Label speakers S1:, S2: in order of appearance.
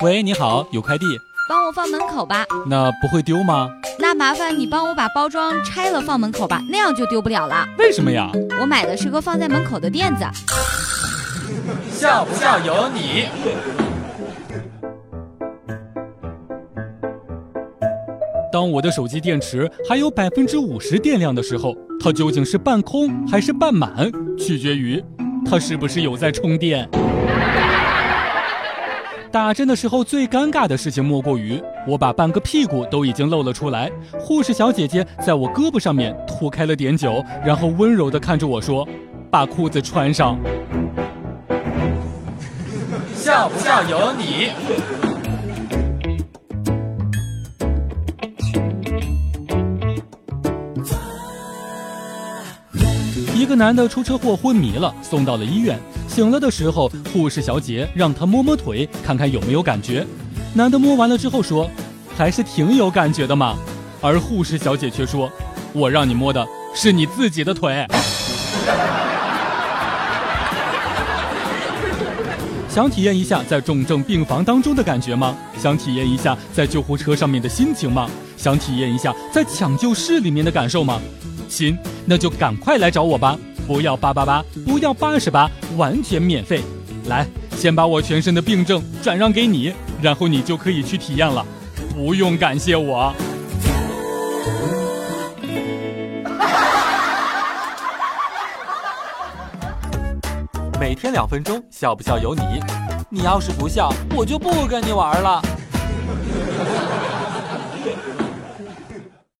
S1: 喂，你好，有快递，
S2: 帮我放门口吧。
S1: 那不会丢吗？
S2: 那麻烦你帮我把包装拆了放门口吧，那样就丢不了了。
S1: 为什么呀？
S2: 我买的是个放在门口的垫子。
S1: 笑不笑由你。当我的手机电池还有百分之五十电量的时候，它究竟是半空还是半满，取决于它是不是有在充电。打针的时候最尴尬的事情莫过于我把半个屁股都已经露了出来，护士小姐姐在我胳膊上面涂开了碘酒，然后温柔的看着我说：“把裤子穿上。”笑不笑由你。一个男的出车祸昏迷了，送到了医院。醒了的时候，护士小姐让他摸摸腿，看看有没有感觉。男的摸完了之后说：“还是挺有感觉的嘛。”而护士小姐却说：“我让你摸的是你自己的腿。”想体验一下在重症病房当中的感觉吗？想体验一下在救护车上面的心情吗？想体验一下在抢救室里面的感受吗？行，那就赶快来找我吧！不要八八八，不要八十八，完全免费。来，先把我全身的病症转让给你，然后你就可以去体验了，不用感谢我。每天两分钟，笑不笑由你。你要是不笑，我就不跟你玩了。